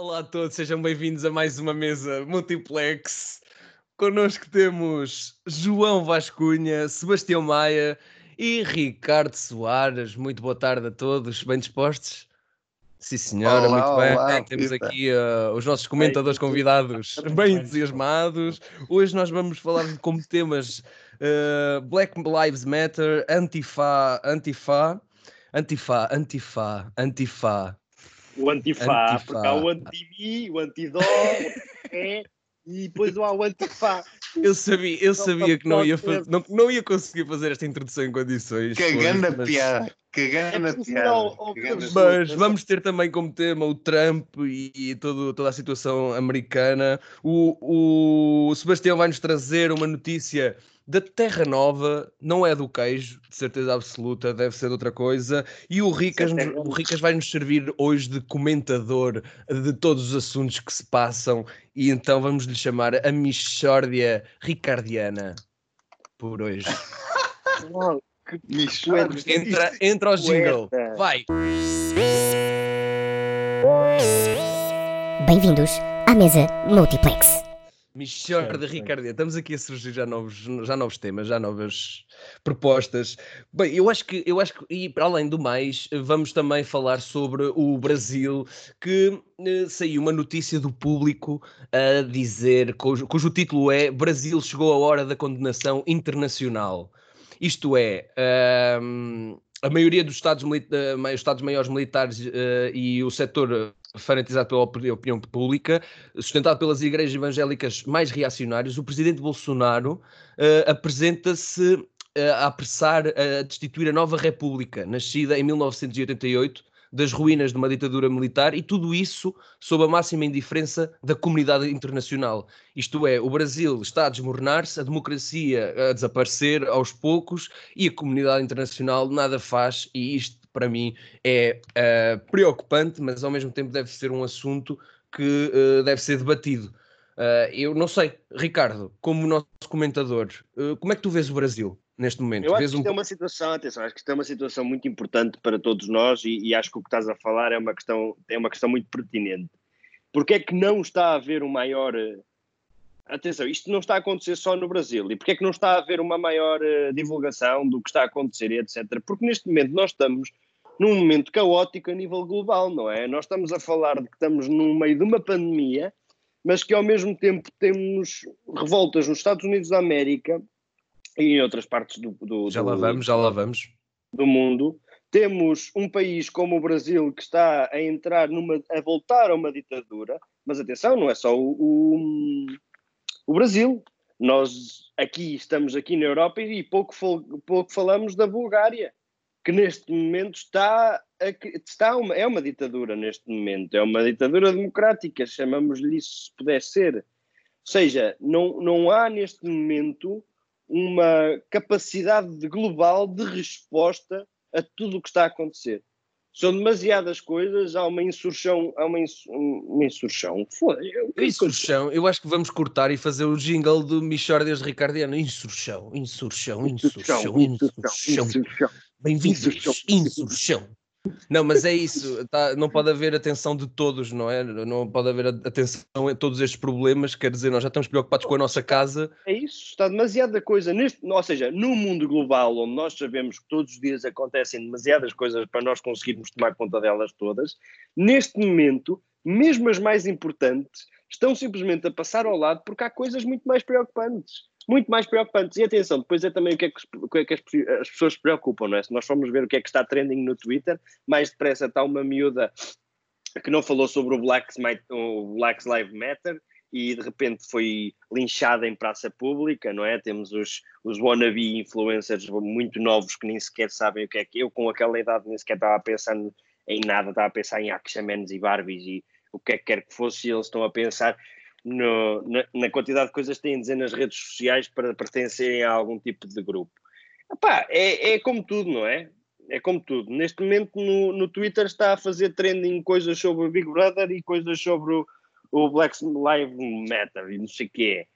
Olá a todos, sejam bem-vindos a mais uma mesa multiplex. Connosco temos João Vascunha, Sebastião Maia e Ricardo Soares. Muito boa tarde a todos, bem dispostos? Sim, senhora, Olá, muito bem. olá, Temos aqui uh, os nossos comentadores convidados bem entusiasmados. Hoje nós vamos falar de como temas uh, Black Lives Matter, Antifa, Antifa, Antifa, Antifa, Antifa. O antifá, Antifá. porque há o anti-mim, o antidó, é, e depois há o antifá. Eu sabia, eu sabia que não ia, ter- faz- não, não ia conseguir fazer esta introdução em condições. Que grande mas- piada. Que É grande porque piada. oh, que grande- Mas vamos ter também como tema o Trump e, e todo, toda a situação americana. O, o Sebastião vai-nos trazer uma notícia da Terra Nova, não é do queijo, de certeza absoluta, deve ser de outra coisa. E o Ricas, é o Ricas vai-nos servir hoje de comentador de todos os assuntos que se passam. E então vamos lhe chamar a Michórdia Ricardiana por hoje. que Michórdia. Entra, entra ao jingle. Vai! Bem-vindos à mesa Multiplex. Michor de Ricardia, estamos aqui a surgir já novos, já novos temas, já novas propostas. Bem, eu acho que, eu acho que, e para além do mais, vamos também falar sobre o Brasil, que eh, saiu uma notícia do público a dizer, cujo, cujo título é Brasil chegou a hora da condenação internacional. Isto é, ahm, a maioria dos Estados, mili- eh, Estados maiores militares eh, e o setor fanatizado pela opini- opinião pública, sustentado pelas igrejas evangélicas mais reacionárias, o presidente Bolsonaro eh, apresenta-se eh, a apressar a destituir a nova república, nascida em 1988, das ruínas de uma ditadura militar, e tudo isso sob a máxima indiferença da comunidade internacional. Isto é, o Brasil está a desmoronar-se, a democracia a desaparecer aos poucos, e a comunidade internacional nada faz, e isto, para mim, é eh, preocupante, mas ao mesmo tempo deve ser um assunto que eh, deve ser debatido. Eh, eu não sei, Ricardo, como nosso comentador, como é que tu vês o Brasil neste momento? Eu acho Vês que um isto é uma situação, atenção, acho que isto é uma situação muito importante para todos nós e, e acho que o que estás a falar é uma questão, é uma questão muito pertinente. Porque é que não está a haver um maior. Atenção, isto não está a acontecer só no Brasil. E porque é que não está a haver uma maior eh, divulgação do que está a acontecer e etc. Porque neste momento nós estamos num momento caótico a nível global, não é? Nós estamos a falar de que estamos no meio de uma pandemia, mas que ao mesmo tempo temos revoltas nos Estados Unidos da América e em outras partes do, do, Já do- lá vamos, já lá vamos. do mundo. Temos um país como o Brasil que está a entrar numa, a voltar a uma ditadura, mas atenção, não é só o, o, o Brasil. Nós aqui estamos aqui na Europa e pouco, pouco falamos da Bulgária, que neste momento está, está uma, é uma ditadura neste momento, é uma ditadura democrática, chamamos-lhe isso se puder ser. Ou seja, não, não há neste momento uma capacidade de- global de resposta a tudo o que está a acontecer. São demasiadas coisas, há uma insurção, há uma, uma insurção. Eu- Insurção, eu acho que vamos cortar e fazer o jingle do Michórdias Ricardiano. Insurção, insurção, insurção, insurção. insurção. Bem-vindos, Insurção. Não, mas é isso, tá, não pode haver atenção de todos, não é? Não pode haver atenção a todos estes problemas, quer dizer, nós já estamos preocupados com a nossa casa. É isso, está demasiada coisa. Neste, ou seja, no mundo global, onde nós sabemos que todos os dias acontecem demasiadas coisas para nós conseguirmos tomar conta delas todas, neste momento, mesmo as mais importantes, estão simplesmente a passar ao lado porque há coisas muito mais preocupantes. Muito mais preocupantes. E atenção, depois é também o que é que, o que, é que as, as pessoas se preocupam, não é? Se nós formos ver o que é que está trending no Twitter, mais depressa está uma miúda que não falou sobre o Black, o Black Lives Matter e de repente foi linchada em praça pública, não é? Temos os, os wannabe influencers muito novos que nem sequer sabem o que é que eu, com aquela idade, nem sequer estava a pensar em nada, estava a pensar em Akshamanes e Barbies e o que é que quer que fosse, e eles estão a pensar no- na, na quantidade de coisas que têm a dizer nas redes sociais para pertencerem a algum tipo de grupo. Epá, é, é como tudo, não é? É como tudo. Neste momento no, no Twitter está a fazer trending coisas sobre o Big Brother e coisas sobre o, o Black Lives Matter e não sei o que é.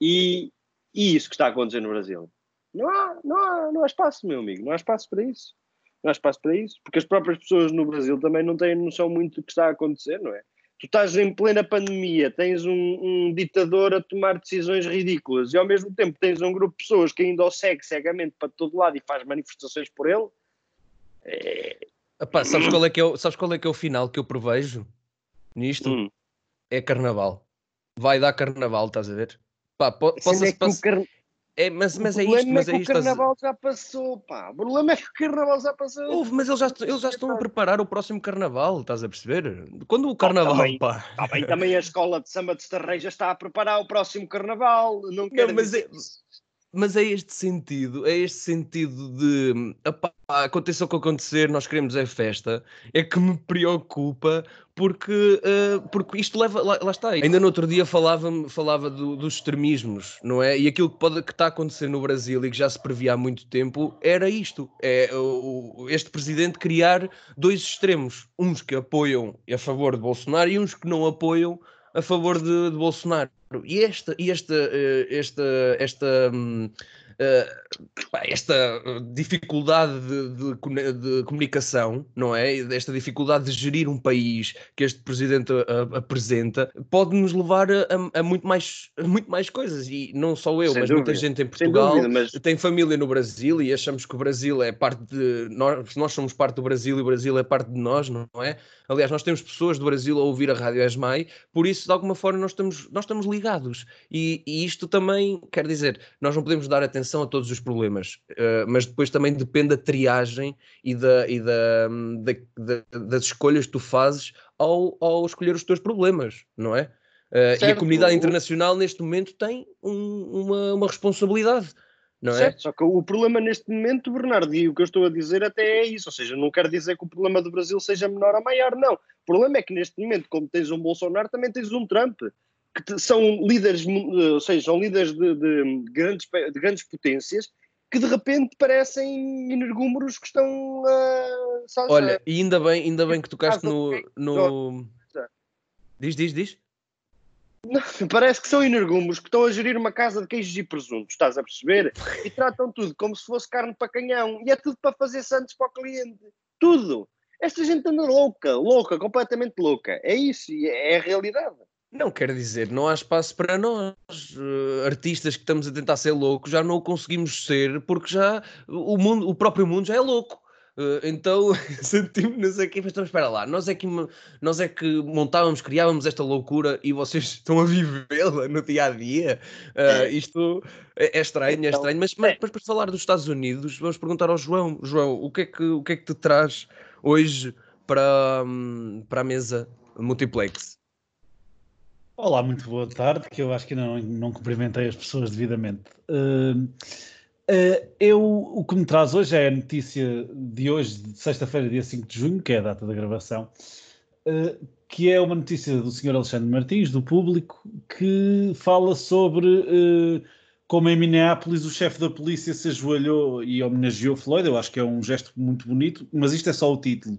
E, e isso que está a acontecer no Brasil. Não há, não, há, não há espaço, meu amigo. Não há espaço para isso. Não há espaço para isso. Porque as próprias pessoas no Brasil também não têm noção muito do que está a acontecer, não é? Tu estás em plena pandemia, tens um, um, ditador a tomar decisões ridículas e ao mesmo tempo tens um grupo de pessoas que ainda o segue cegamente para todo lado e faz manifestações por ele. É... Epá, sabes, qual é que é o, sabes qual é que é o final que eu prevejo nisto? Hum. É carnaval. Vai dar carnaval, estás a ver? Pá, po, possa, é possa... Car... É, mas, mas é isto, mas é, é isto. O carnaval já passou, pá. O problema é que o carnaval já passou. Ouve, mas eles já, eles já estão a preparar o próximo carnaval, estás a perceber? Quando o carnaval, oh, também, pá. Tá bem, também a escola de samba de Estarreja está a preparar o próximo carnaval. Não, não mas é, mas é este sentido, é este sentido de apá, aconteça o que acontecer, nós queremos é festa, é que me preocupa porque, uh, porque isto leva, lá, lá, está. Ainda no outro dia falava, falava do, dos extremismos, não é? E aquilo que, pode, que está a acontecer no Brasil e que já se previa há muito tempo era isto: é o, este presidente criar dois extremos, uns que apoiam a favor de Bolsonaro e uns que não apoiam a favor de, de Bolsonaro. E esta, esta, eh, esta, esta, hum, eh, esta dificuldade de, de, de, comunicação, não é? Esta dificuldade de gerir um país que este presidente apresenta, pode nos levar a, a, muito, mais, a muito mais coisas. E não só eu, Sem mas dúvida. muita gente em Portugal dúvida, mas... tem família no Brasil e achamos que o Brasil é parte de. Nós, nós somos parte do Brasil e o Brasil é parte de nós, não é? Aliás, nós temos pessoas do Brasil a ouvir a Rádio ESMAI, por isso, de alguma forma, nós estamos, nós estamos ligados. E, e isto também quer dizer, nós não podemos dar atenção a todos os problemas, uh, mas depois também depende da triagem e, da, e da, da, da, das escolhas que tu fazes ao, ao escolher os teus problemas, não é? Uh, e a comunidade internacional, neste momento, tem um, uma, uma responsabilidade não é? certo, é? Só que o problema neste momento, Bernardo, e o que eu estou a dizer até é isso, ou seja, não quero dizer que o problema do Brasil seja menor ou maior, não. O problema é que neste momento, como tens um Bolsonaro, também tens um Trump, que são líderes, ou seja, são líderes de, de, grandes, de grandes potências que de repente parecem energúmeros que estão a. Olha, e ainda bem, ainda bem que tocaste no. no... Diz, diz, diz. Não, parece que são energúmeros que estão a gerir uma casa de queijos e presuntos, estás a perceber? E tratam tudo como se fosse carne para canhão. E é tudo para fazer santos para o cliente. Tudo. Esta gente anda louca, louca, completamente louca. É isso, é, é a realidade. Não quer dizer, não há espaço para nós, uh, artistas que estamos a tentar ser loucos, já não o conseguimos ser porque já o mundo, o próprio mundo já é louco. Uh, então sentimos-nos aqui, mas então, espera lá, nós é, que, nós é que montávamos, criávamos esta loucura e vocês estão a vivê-la no dia a dia. Uh, isto é, é, estranho, é então, estranho, mas, mas, mas, para falar dos Estados Unidos, vamos perguntar ao João: João, o que é que, o que, é que te traz hoje para, hum, para a mesa multiplex? Olá, muito boa tarde, que eu acho que não, não cumprimentei as pessoas devidamente. Uh, Uh, eu, o que me traz hoje é a notícia de hoje, sexta-feira, dia 5 de junho, que é a data da gravação, uh, que é uma notícia do Sr. Alexandre Martins, do público, que fala sobre uh, como em Minneapolis o chefe da polícia se ajoelhou e homenageou Floyd. Eu acho que é um gesto muito bonito, mas isto é só o título.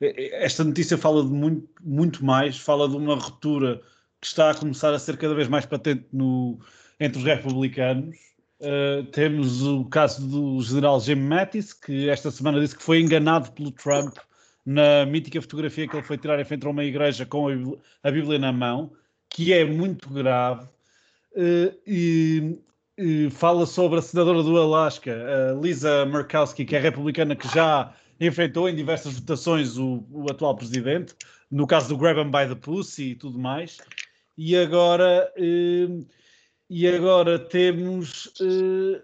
Esta notícia fala de muito, muito mais, fala de uma ruptura que está a começar a ser cada vez mais patente no, entre os republicanos Uh, temos o caso do general Jim Mattis, que esta semana disse que foi enganado pelo Trump na mítica fotografia que ele foi tirar em frente a uma igreja com a Bíblia na mão, que é muito grave. Uh, e, e, fala sobre a senadora do Alasca, Lisa Murkowski, que é republicana, que já enfrentou em diversas votações o, o atual presidente, no caso do Grab 'em by the Pussy e tudo mais. E agora. Uh, e agora temos, uh,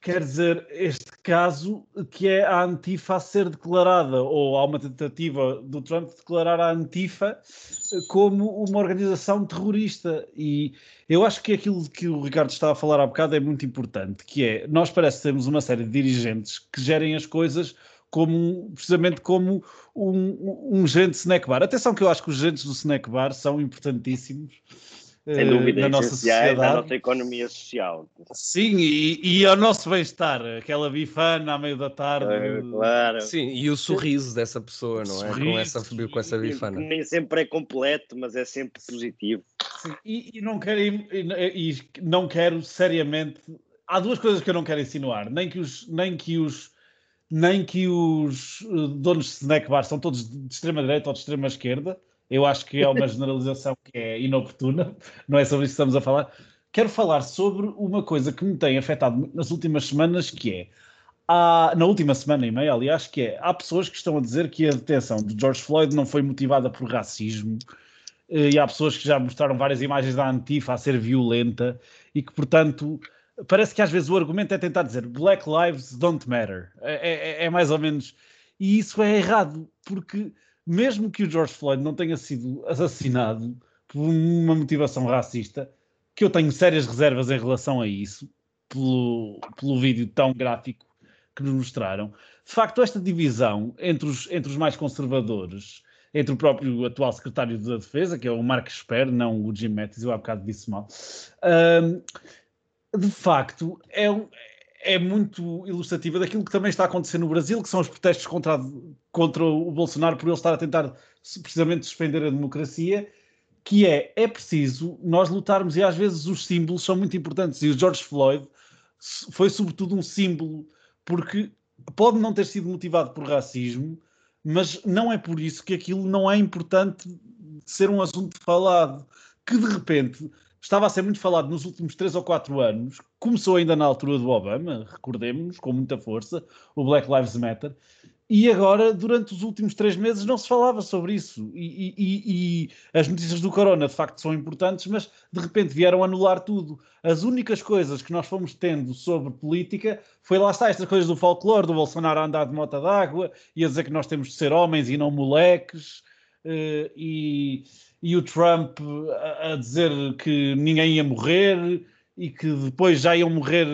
quer dizer, este caso que é a Antifa a ser declarada, ou há uma tentativa do Trump de declarar a Antifa eh, como uma organização terrorista. E eu acho que aquilo que o Ricardo estava a falar há bocado é muito importante, que é, nós parece que temos uma série de dirigentes que gerem as coisas como, precisamente como um, um gerente snack bar. Atenção que eu acho que os gerentes do snack bar são importantíssimos, sem dúvida, na nossa sociedade. na nossa economia social. Sim, e, e ao nosso bem-estar, aquela bifana à meio da tarde. É, claro. Sim, e o sorriso dessa pessoa, não é? Com essa, com essa bifana. Nem sempre é completo, mas é sempre positivo. Sim, e, e, não quero, e, e não quero seriamente. Há duas coisas que eu não quero insinuar, nem que os, nem que os nem que os eh, donos de snack bar são todos de extrema direita ou de extrema esquerda, Eu acho que é uma generalização que é inoportuna, não é sobre isso que estamos a falar. Quero falar sobre uma coisa que me tem afetado nas últimas semanas, que é Há, na última semana e meia, aliás, que é, há pessoas que estão a dizer que a detenção de George Floyd não foi motivada por racismo, eh, e há pessoas que já mostraram várias imagens da Antifa a ser violenta, e que, portanto, parece que às vezes o argumento é tentar dizer Black Lives don't matter. É, é, é mais ou menos. E isso é errado, porque mesmo que o George Floyd não tenha sido assassinado por uma motivação racista, que eu tenho sérias reservas em relação a isso, pelo, pelo vídeo tão gráfico que nos mostraram. De facto, esta divisão entre os, entre os mais conservadores, entre o próprio atual secretário da Defesa, que é o Mark Esper, não o Jim Mattis, eu há bocado disse mal, de facto é, é muito ilustrativa daquilo que também está a acontecer no Brasil, que são os protestos contra, contra o Bolsonaro por ele estar a tentar precisamente suspender a democracia, que é, é preciso nós lutarmos, e às vezes os símbolos são muito importantes, e o George Floyd foi sobretudo um símbolo porque pode não ter sido motivado por racismo, mas não é por isso que aquilo não é importante ser um assunto falado. Que de repente estava a ser muito falado nos últimos três ou quatro anos, começou ainda na altura do Obama, recordemos-nos, com muita força, o Black Lives Matter, e agora, durante os últimos três meses, não se falava sobre isso. E, e, e, as notícias do Corona, de facto, são importantes, mas de repente vieram anular tudo. As únicas coisas que nós fomos tendo sobre política foi lá está, estas coisas do folclore, do Bolsonaro a andar de mota d'água e a dizer que nós temos de ser homens e não moleques, e, e o Trump a, a dizer que ninguém ia morrer e que depois já iam morrer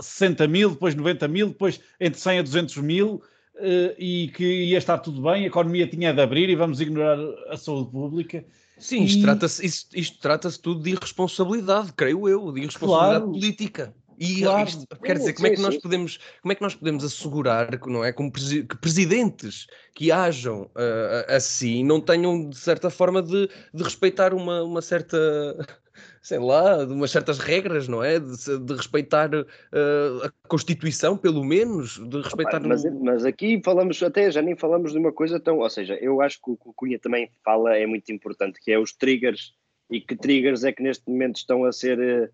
60 mil, depois 90 mil, depois entre 100 a 200 mil, eh, e que ia estar tudo bem, a economia tinha de abrir e vamos ignorar a saúde pública. Sim, isto trata-se isto, trata tudo de irresponsabilidade, creio eu, de irresponsabilidade claro. política. E claro. isto, quer dizer, como é que nós podemos, como é que nós podemos assegurar que não é como que presidentes que ajam uh, assim não tenham de certa forma de, de respeitar uma, uma certa sei lá, de umas certas regras, não é? De, de respeitar uh, a Constituição, pelo menos, de respeitar... mas, mas, aqui falamos, até já nem falamos de uma coisa tão... Ou seja, eu acho que o que o Cunha também fala é muito importante, que é os triggers, e que triggers é que neste momento estão a ser uh,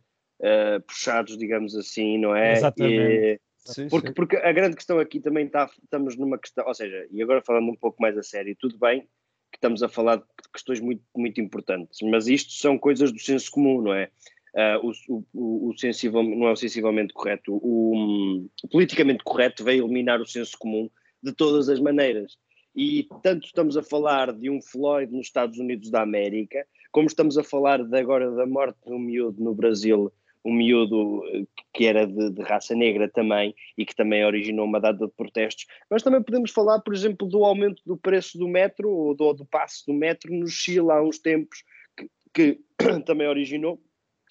puxados, digamos assim, não é? Exatamente. E, Sim, porque, sim. porque a grande questão aqui também está, estamos numa questão, ou seja, e agora falando um pouco mais a sério, tudo bem que estamos a falar de questões muito, muito importantes, mas isto são coisas do senso comum, não é? Uh, o, o, o sensível, não é o sensivelmente correto, o, o, politicamente correto veio eliminar o senso comum de todas as maneiras. E tanto estamos a falar de um Floyd nos Estados Unidos da América, como estamos a falar de agora da morte de um miúdo no Brasil um miúdo eh, que era de, de, raça negra também e que também originou uma data de protestos. Mas também podemos falar, por exemplo, do aumento do preço do metro ou do, do passe do metro no Chile há uns tempos, que, que também originou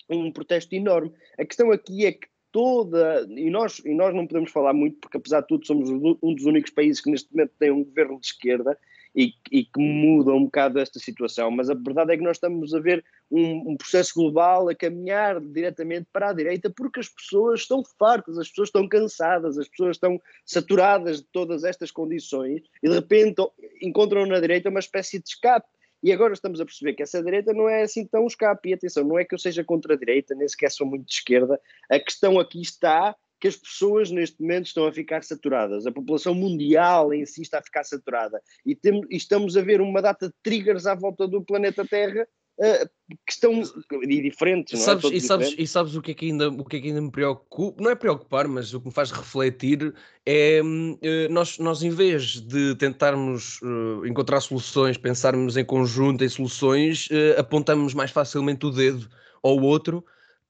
um protesto enorme. A questão aqui é que toda, e nós, e nós não podemos falar muito, porque apesar de tudo somos um dos únicos países que neste momento tem um governo de esquerda, e, e, que muda um bocado esta situação, mas a verdade é que nós estamos a ver um, um, processo global a caminhar diretamente para a direita porque as pessoas estão fartas, as pessoas estão cansadas, as pessoas estão saturadas de todas estas condições e de repente encontram na direita uma espécie de escape. E agora estamos a perceber que essa direita não é assim tão escape. E atenção, não é que eu seja contra a direita, nem sequer sou muito de esquerda. A questão aqui está que as pessoas neste momento estão a ficar saturadas, a população mundial em si está a ficar saturada e, tem, e estamos a ver uma data de triggers à volta do planeta Terra uh, que estão e diferentes, não é? sabes, é? E sabes, e sabes o, que é que ainda, o que é que ainda me preocupa? Não é preocupar, mas o que me faz refletir é uh, nós, nós, em vez de tentarmos uh, encontrar soluções, pensarmos em conjunto em soluções, apontamos mais facilmente o dedo ao outro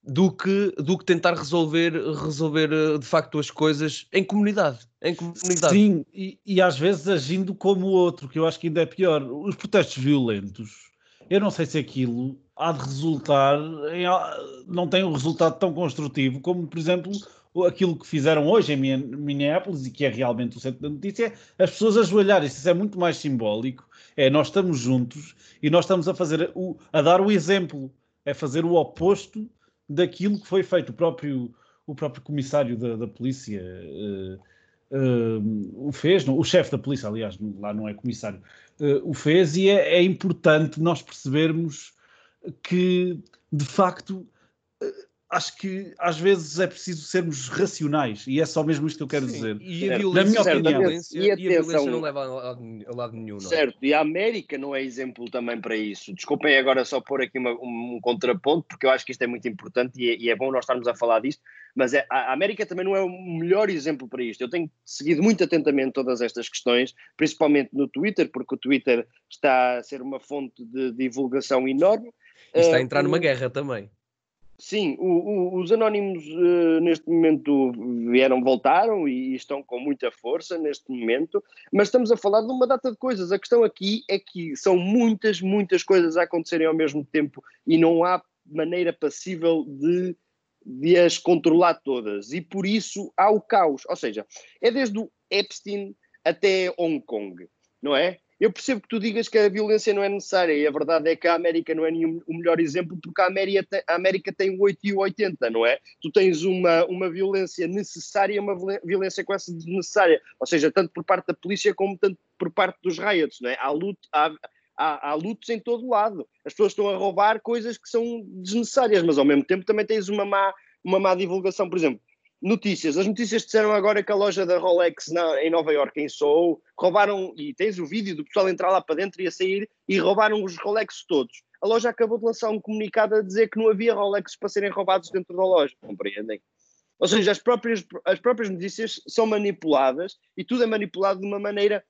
do que, do que tentar resolver, resolver eh, de facto as coisas em comunidade. Em comunidade. Sim, e, e às vezes agindo como o outro, que eu acho que ainda é pior. Os protestos violentos, eu não sei se aquilo há de resultar, em, não tem um resultado tão construtivo como, por exemplo, aquilo que fizeram hoje em Minneapolis e que é realmente o centro da notícia, é as pessoas ajoelharem. Isso é muito mais simbólico. É, nós estamos juntos e nós estamos a fazer, o, a dar o exemplo, é fazer o oposto daquilo que foi feito. O próprio, o próprio comissário da, da polícia uh, o fez, não, o chefe da polícia, aliás, lá não é comissário, uh, o fez e é, é, importante nós percebermos que, de facto, acho que às vezes é preciso sermos racionais e é só mesmo isto que eu quero Sim, dizer. E a violência, Na minha opinião, violência, e, a violência não leva a, a lado nenhum. Não é? Certo, e a América não é exemplo também para isso. Desculpem agora só pôr aqui uma, um, um, contraponto, porque eu acho que isto é muito importante e é, e é bom nós estarmos a falar disto, mas é, a América também não é o melhor exemplo para isto. Eu tenho seguido muito atentamente todas estas questões, principalmente no Twitter, porque o Twitter está a ser uma fonte de divulgação enorme. E está a entrar uh, numa guerra também. Sim, o, o, os anónimos uh, neste momento vieram, voltaram e estão com muita força neste momento, mas estamos a falar de uma data de coisas. A questão aqui é que são muitas, muitas coisas a acontecerem ao mesmo tempo e não há maneira passível de, de as controlar todas. E por isso há o caos. Ou seja, é desde o Epstein até Hong Kong, não é? Eu percebo que tu digas que a violência não é necessária e a verdade é que a América não é nenhum, o melhor exemplo porque a América, tem, a América tem o 8 e o 80, não é? Tu tens uma, uma violência necessária e uma violência quase desnecessária, ou seja, tanto por parte da polícia como tanto por parte dos riots, não é? Há, luto, há, há, há lutos em todo lado. As pessoas estão a roubar coisas que são desnecessárias, mas ao mesmo tempo também tens uma má, uma má divulgação. Por exemplo, Notícias. As notícias disseram agora que a loja da Rolex na, em Nova York, em Soho, roubaram, e tens o vídeo do pessoal entrar lá para dentro e a sair, e roubaram os Rolex todos. A loja acabou de lançar um comunicado a dizer que não havia Rolex para serem roubados dentro da loja. Compreendem? Ou seja, as próprias, as próprias notícias são manipuladas e tudo é manipulado de uma maneira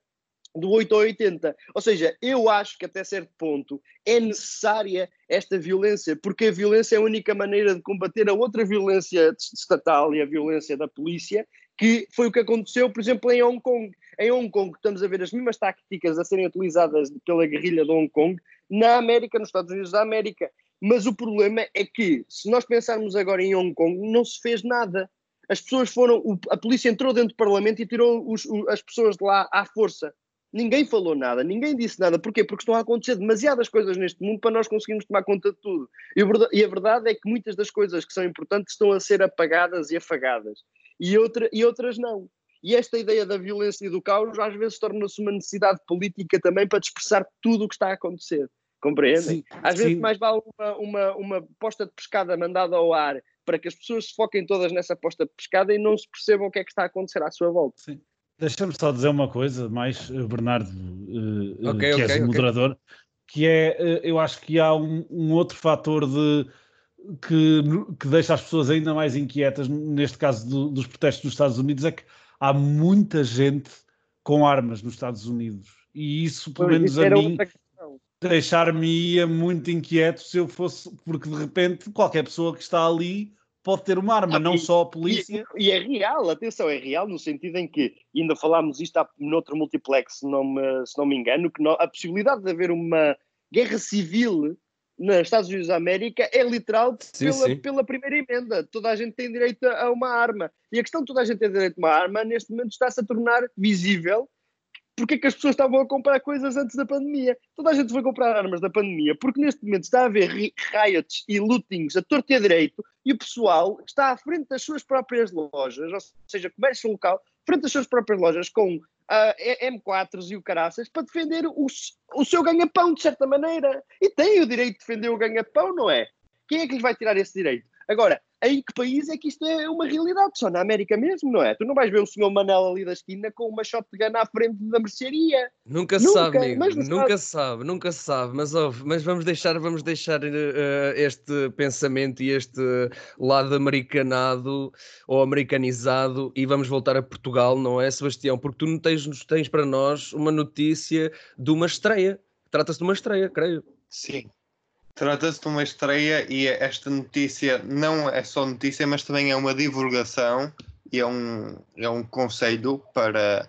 do 8 ao 80. Ou seja, eu acho que até certo ponto é necessária esta violência, porque a violência é a única maneira de combater a outra violência estatal e a violência da polícia, que foi o que aconteceu, por exemplo, em Hong Kong. Em Hong Kong estamos a ver as mesmas táticas a serem utilizadas pela guerrilha de Hong Kong na América, nos Estados Unidos da América. Mas o problema é que, se nós pensarmos agora em Hong Kong, não se fez nada. As pessoas foram, a polícia entrou dentro do Parlamento e tirou os, as pessoas de lá à força. Ninguém falou nada, ninguém disse nada. Porquê? Porque estão a acontecer demasiadas coisas neste mundo para nós conseguirmos tomar conta de tudo. E a verdade é que muitas das coisas que são importantes estão a ser apagadas e afagadas. E, outra, e outras não. E esta ideia da violência e do caos às vezes torna-se uma necessidade política também para dispersar tudo o que está a acontecer. Compreendem? Sim, às sim. vezes mais vale uma, uma, uma posta de pescada mandada ao ar para que as pessoas se foquem todas nessa posta de pescada e não se percebam o que é que está a acontecer à sua volta. Sim. Deixa-me só dizer uma coisa, mais eh, Bernardo, uh, okay, que okay, és o moderador, okay. que é, uh, eu acho que há um, um outro fator de, que, que, deixa as pessoas ainda mais inquietas, neste caso do, dos protestos dos Estados Unidos, é que há muita gente com armas nos Estados Unidos. E isso, pelo menos a mim, deixar-me muito inquieto se eu fosse, porque de repente qualquer pessoa que está ali pode ter uma arma, ah, não e, só a polícia. E, e, é real, atenção, é real no sentido em que, ainda falámos isto noutro multiplex, se não me, se não me engano, que a possibilidade de haver uma guerra civil nos Estados Unidos da América é literal sim, pela, sim. pela primeira emenda. Toda a gente tem direito a uma arma. E a questão de toda a gente ter direito a uma arma, neste momento está-se a tornar visível porque é que as pessoas estavam a comprar coisas antes da pandemia. Toda a gente foi comprar armas da pandemia, porque neste momento está a haver riots e lootings a torto e a direito, e o pessoal está à frente das suas próprias lojas, ou seja, comércio local, frente às suas próprias lojas com uh, ah, M4s e o caraças para defender o, o seu ganha-pão, de certa maneira. E tem o direito de defender o ganha-pão, não é? Quem é que lhes vai tirar esse direito? Agora, em que país é que isto é uma realidade? Só na América mesmo, não é? Tu não vais ver o senhor Manel ali da esquina com uma shotgun à frente da mercearia. Nunca se sabe, amigo. Nunca se sabe, nunca se sabe. Mas, ouve, mas vamos deixar, vamos deixar uh, este pensamento e este lado americanado ou americanizado e vamos voltar a Portugal, não é, Sebastião? Porque tu não tens, tens para nós uma notícia de uma estreia. Trata-se de uma estreia, creio. Sim, Trata-se de uma estreia e esta notícia não é só notícia, mas também é uma divulgação e é um, é um conselho para,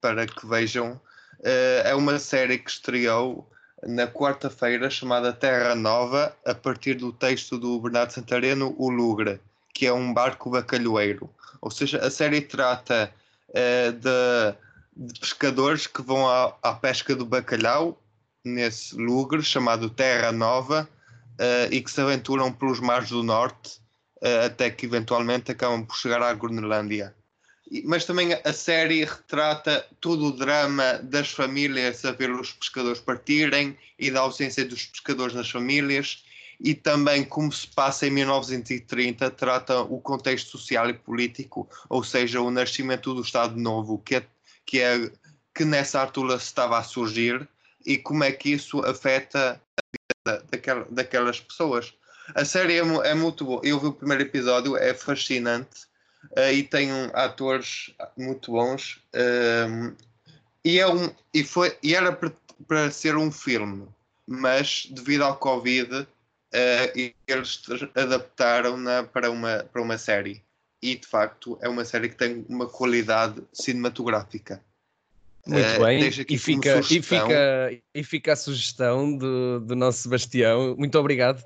para que vejam. Uh, é uma série que estreou na quarta-feira chamada Terra Nova, a partir do texto do Bernardo Santareno, O Lugre, que é um barco bacalhoeiro. Ou seja, a série trata uh, de, de, pescadores que vão à, à pesca do bacalhau nesse lugar chamado Terra Nova uh, e que se aventuram pelos mares do norte uh, até que eventualmente acabam por chegar à Groenlândia. mas também a série retrata todo o drama das famílias a ver os pescadores partirem e da ausência dos pescadores nas famílias e também como se passa em 1930 trata o contexto social e político, ou seja, o nascimento do Estado Novo, que é, que é que nessa altura estava a surgir e como é que isso afeta a vida daquela, daquelas pessoas. A série é, é, muito boa. Eu vi o primeiro episódio, é fascinante uh, e tem um, atores muito bons. Uh, e, é um, e, foi, e era para ser um filme, mas devido ao Covid, uh, eles adaptaram-na para uma, para uma série. E de facto é uma série que tem uma qualidade cinematográfica. Muito uh, bem, e fica, e, fica, e fica a sugestão do, do nosso Sebastião. Muito obrigado.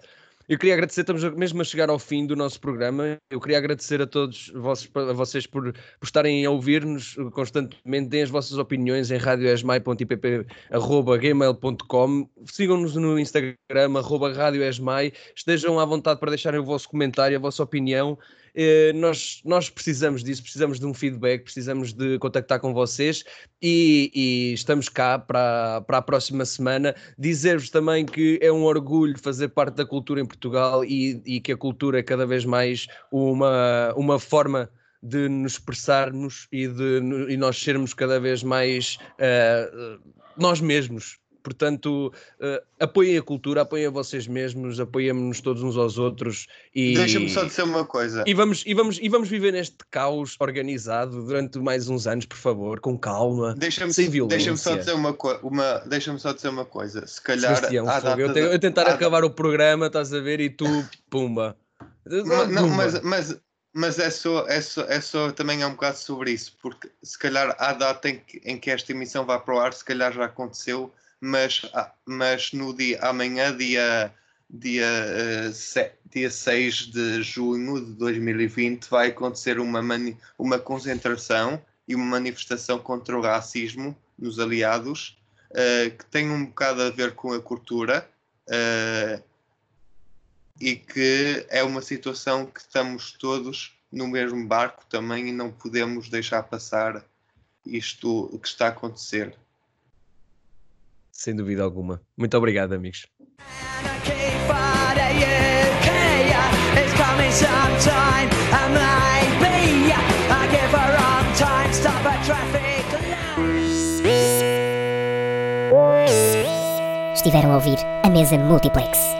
Eu queria agradecer, estamos mesmo a chegar ao fim do nosso programa. Eu queria agradecer a todos vossos, a vocês por, por estarem a ouvir-nos constantemente. Deem as vossas opiniões em radioesmai.ipp.gmail.com. Sigam-nos no Instagram, arroba radioesmai. Estejam à vontade para deixarem o vosso comentário, a vossa opinião. Eh, nós, nós precisamos disso, precisamos de um feedback, precisamos de contactar com vocês e, e estamos cá para, para a próxima semana. Dizer-vos também que é um orgulho fazer parte da cultura em Portugal e, e que a cultura é cada vez mais uma, uma forma de nos expressarmos e de e nós sermos cada vez mais uh, nós mesmos, Portanto, uh, apoiem a cultura, apoiem vocês mesmos, apoiemos-nos todos uns aos outros e. Deixa-me só dizer uma coisa. E vamos, e, vamos, e vamos viver neste caos organizado durante mais uns anos, por favor, com calma, deixa sem violência. Deixa-me só dizer uma, uma, deixa só dizer uma coisa. Se calhar. Sebastião, eu, te, eu tentar acabar o programa, estás a ver, e tu, pumba. Não, não mas, mas, mas é só, é, só, é só também é um bocado sobre isso, porque se calhar a data em que, em que esta emissão vai para o ar, se calhar já aconteceu mas, ah, mas no dia amanhã, dia, dia, se, dia 6 de junho de 2020, vai acontecer uma, mani, uma concentração e uma manifestação contra o racismo nos aliados, uh, que tem um bocado a ver com a cultura. Uh, e que é uma situação que estamos todos no mesmo barco também e não podemos deixar passar isto que está a acontecer sem dúvida alguma. Muito obrigado, amigos. Estiveram a ouvir a mesa Multiplex.